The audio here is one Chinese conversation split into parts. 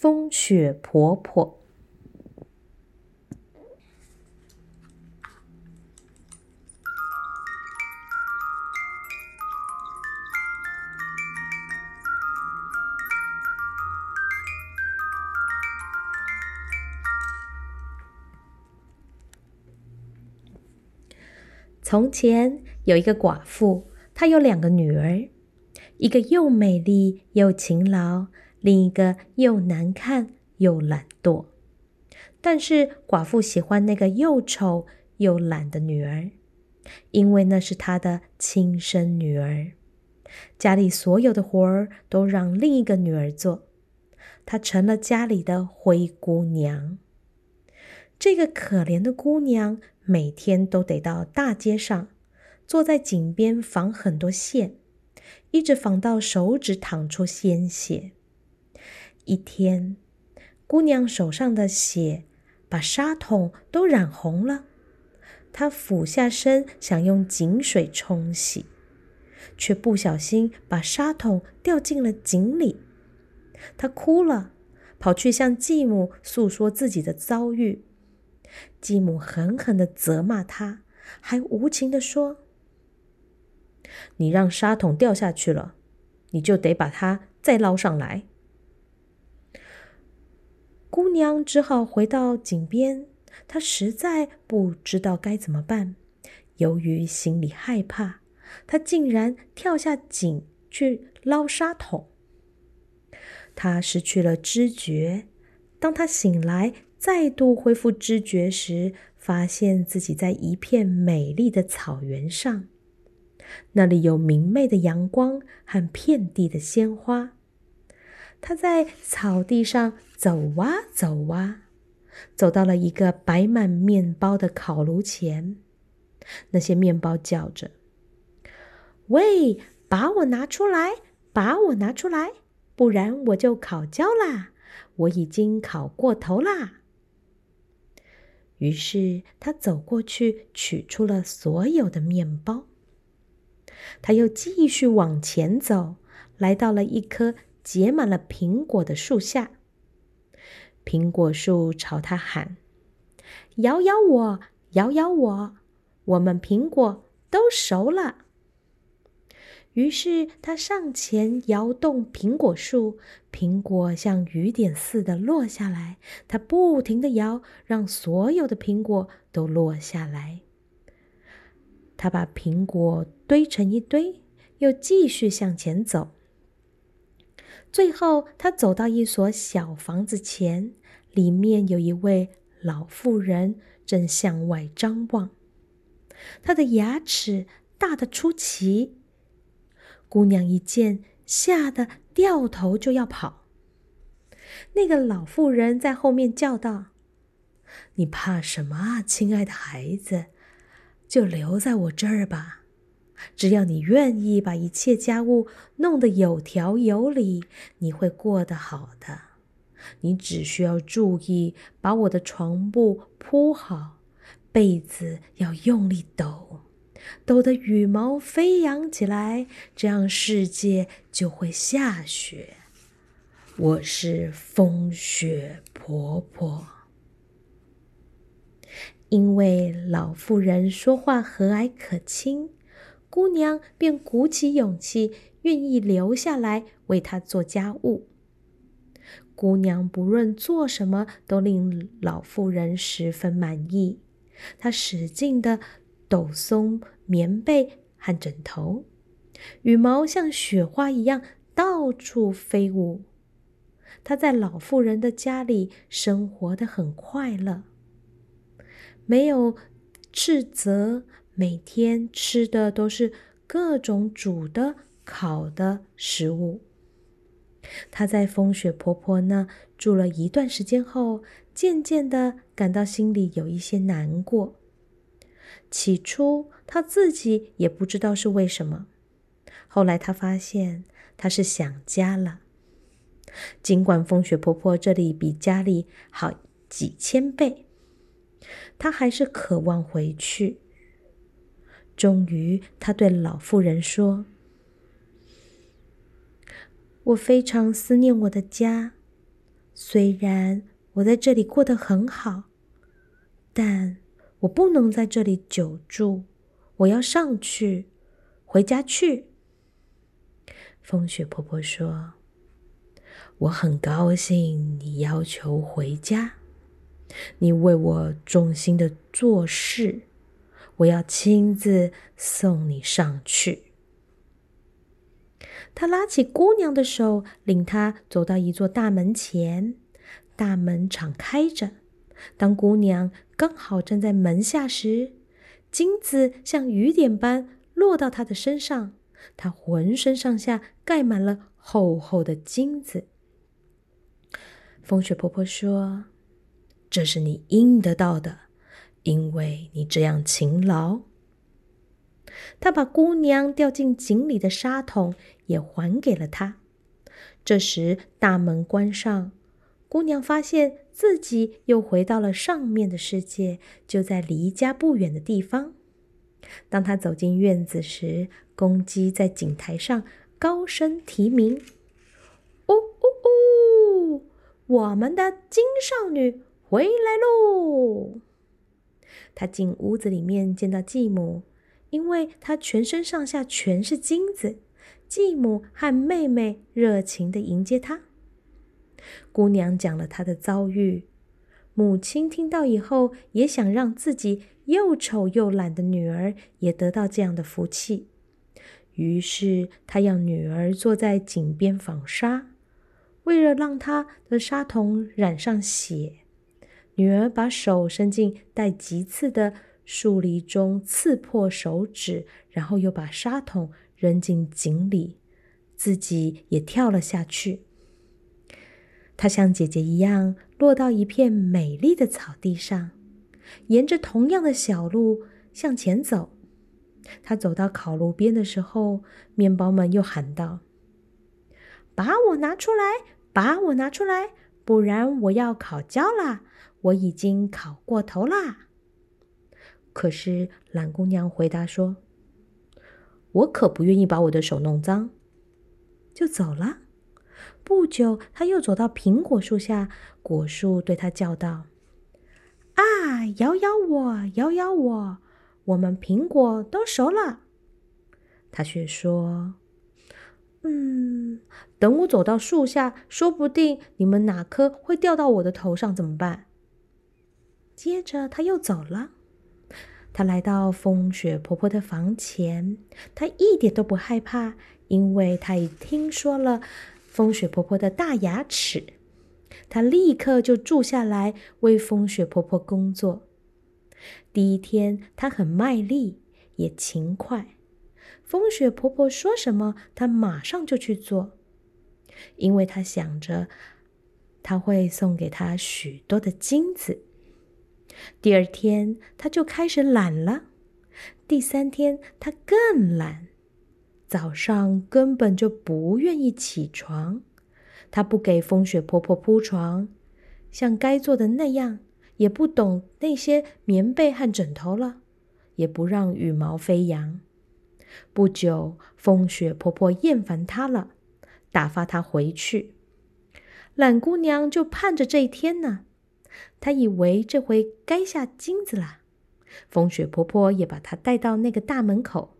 风雪婆婆。从前有一个寡妇，她有两个女儿，一个又美丽又勤劳，另一个又难看又懒惰。但是寡妇喜欢那个又丑又懒的女儿，因为那是她的亲生女儿。家里所有的活儿都让另一个女儿做，她成了家里的灰姑娘。这个可怜的姑娘。每天都得到大街上，坐在井边纺很多线，一直纺到手指淌出鲜血。一天，姑娘手上的血把纱筒都染红了。她俯下身想用井水冲洗，却不小心把纱筒掉进了井里。她哭了，跑去向继母诉说自己的遭遇。继母狠狠的责骂他，还无情的说：“你让沙桶掉下去了，你就得把它再捞上来。”姑娘只好回到井边，她实在不知道该怎么办。由于心里害怕，她竟然跳下井去捞沙桶。她失去了知觉，当她醒来。再度恢复知觉时，发现自己在一片美丽的草原上，那里有明媚的阳光和遍地的鲜花。他在草地上走啊走啊，走到了一个摆满面包的烤炉前。那些面包叫着：“喂，把我拿出来，把我拿出来，不然我就烤焦啦！我已经烤过头啦。”于是他走过去，取出了所有的面包。他又继续往前走，来到了一棵结满了苹果的树下。苹果树朝他喊：“摇摇我，摇摇我，我们苹果都熟了。”于是他上前摇动苹果树，苹果像雨点似的落下来。他不停的摇，让所有的苹果都落下来。他把苹果堆成一堆，又继续向前走。最后，他走到一所小房子前，里面有一位老妇人正向外张望，她的牙齿大得出奇。姑娘一见，吓得掉头就要跑。那个老妇人在后面叫道：“你怕什么啊，亲爱的孩子？就留在我这儿吧。只要你愿意把一切家务弄得有条有理，你会过得好的。你只需要注意把我的床铺铺好，被子要用力抖。”抖得羽毛飞扬起来，这样世界就会下雪。我是风雪婆婆。因为老妇人说话和蔼可亲，姑娘便鼓起勇气，愿意留下来为他做家务。姑娘不论做什么，都令老妇人十分满意。她使劲的。抖松棉被和枕头，羽毛像雪花一样到处飞舞。她在老妇人的家里生活的很快乐，没有斥责，每天吃的都是各种煮的、烤的食物。他在风雪婆婆那住了一段时间后，渐渐的感到心里有一些难过。起初他自己也不知道是为什么，后来他发现他是想家了。尽管风雪婆婆这里比家里好几千倍，他还是渴望回去。终于，他对老妇人说：“我非常思念我的家，虽然我在这里过得很好，但我不能在这里久住，我要上去，回家去。”风雪婆婆说：“我很高兴你要求回家，你为我忠心的做事，我要亲自送你上去。”他拉起姑娘的手，领她走到一座大门前。大门敞开着，当姑娘刚好站在门下时，金子像雨点般落到她的身上。她浑身上下盖满了厚厚的金子。风雪婆婆说：“这是你应得到的，因为你这样勤劳。”她把姑娘掉进井里的沙桶也还给了她。这时大门关上，姑娘发现自己又回到了上面的世界，就在离家不远的地方。当她走进院子时，公鸡在井台上高声啼鸣：“呜呜呜！我们的金少女回来喽！”她进屋子里面，见到继母，因为她全身上下全是金子。继母和妹妹热情的迎接她。姑娘讲了她的遭遇，母亲听到以后，也想让自己又丑又懒的女儿也得到这样的福气。于是，他让女儿坐在井边纺纱。为了让她的纱筒染上血，女儿把手伸进带棘刺的树篱中，刺破手指，然后又把沙桶扔进井里，自己也跳了下去。她像姐姐一样，落到一片美丽的草地上，沿着同样的小路向前走。她走到烤炉边的时候，面包们又喊道：“把我拿出来，把我拿出来，不然我要烤焦了。我已经烤过头啦。”可是懒姑娘回答说：“我可不愿意把我的手弄脏。”就走了。不久，他又走到苹果树下，果树对他叫道：“啊，摇摇我，摇摇我。”我们苹果都熟了，他却说：“嗯，等我走到树下，说不定你们哪颗会掉到我的头上，怎么办？”接着他又走了。他来到风雪婆婆的房前，他一点都不害怕，因为他已听说了风雪婆婆的大牙齿。他立刻就住下来为风雪婆婆工作。第一天，他很卖力，也勤快。风雪婆婆说什么，他马上就去做，因为他想着，她会送给她许多的金子。第二天，她就开始懒了。第三天，她更懒，早上根本就不愿意起床。她不给风雪婆婆铺床，像该做的那样。也不懂那些棉被和枕头了，也不让羽毛飞扬。不久，风雪婆婆厌烦她了，打发她回去。懒姑娘就盼着这一天呢。她以为这回该下金子了。风雪婆婆也把她带到那个大门口。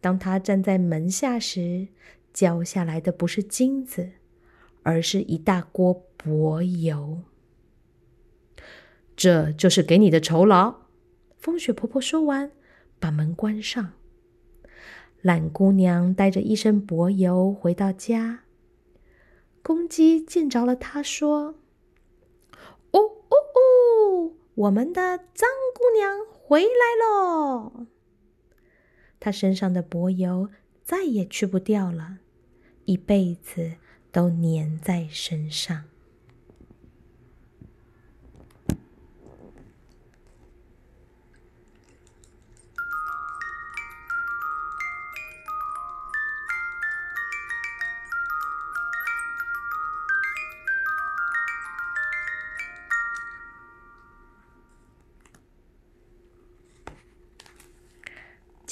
当她站在门下时，浇下来的不是金子，而是一大锅薄油。这就是给你的酬劳。”风雪婆婆说完，把门关上。懒姑娘带着一身薄油回到家。公鸡见着了她，说：“哦哦哦，我们的脏姑娘回来喽！她身上的薄油再也去不掉了，一辈子都粘在身上。”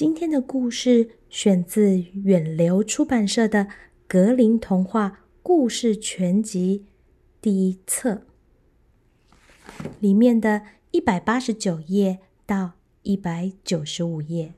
今天的故事选自远流出版社的《格林童话故事全集》第一册里面的一百八十九页到一百九十五页。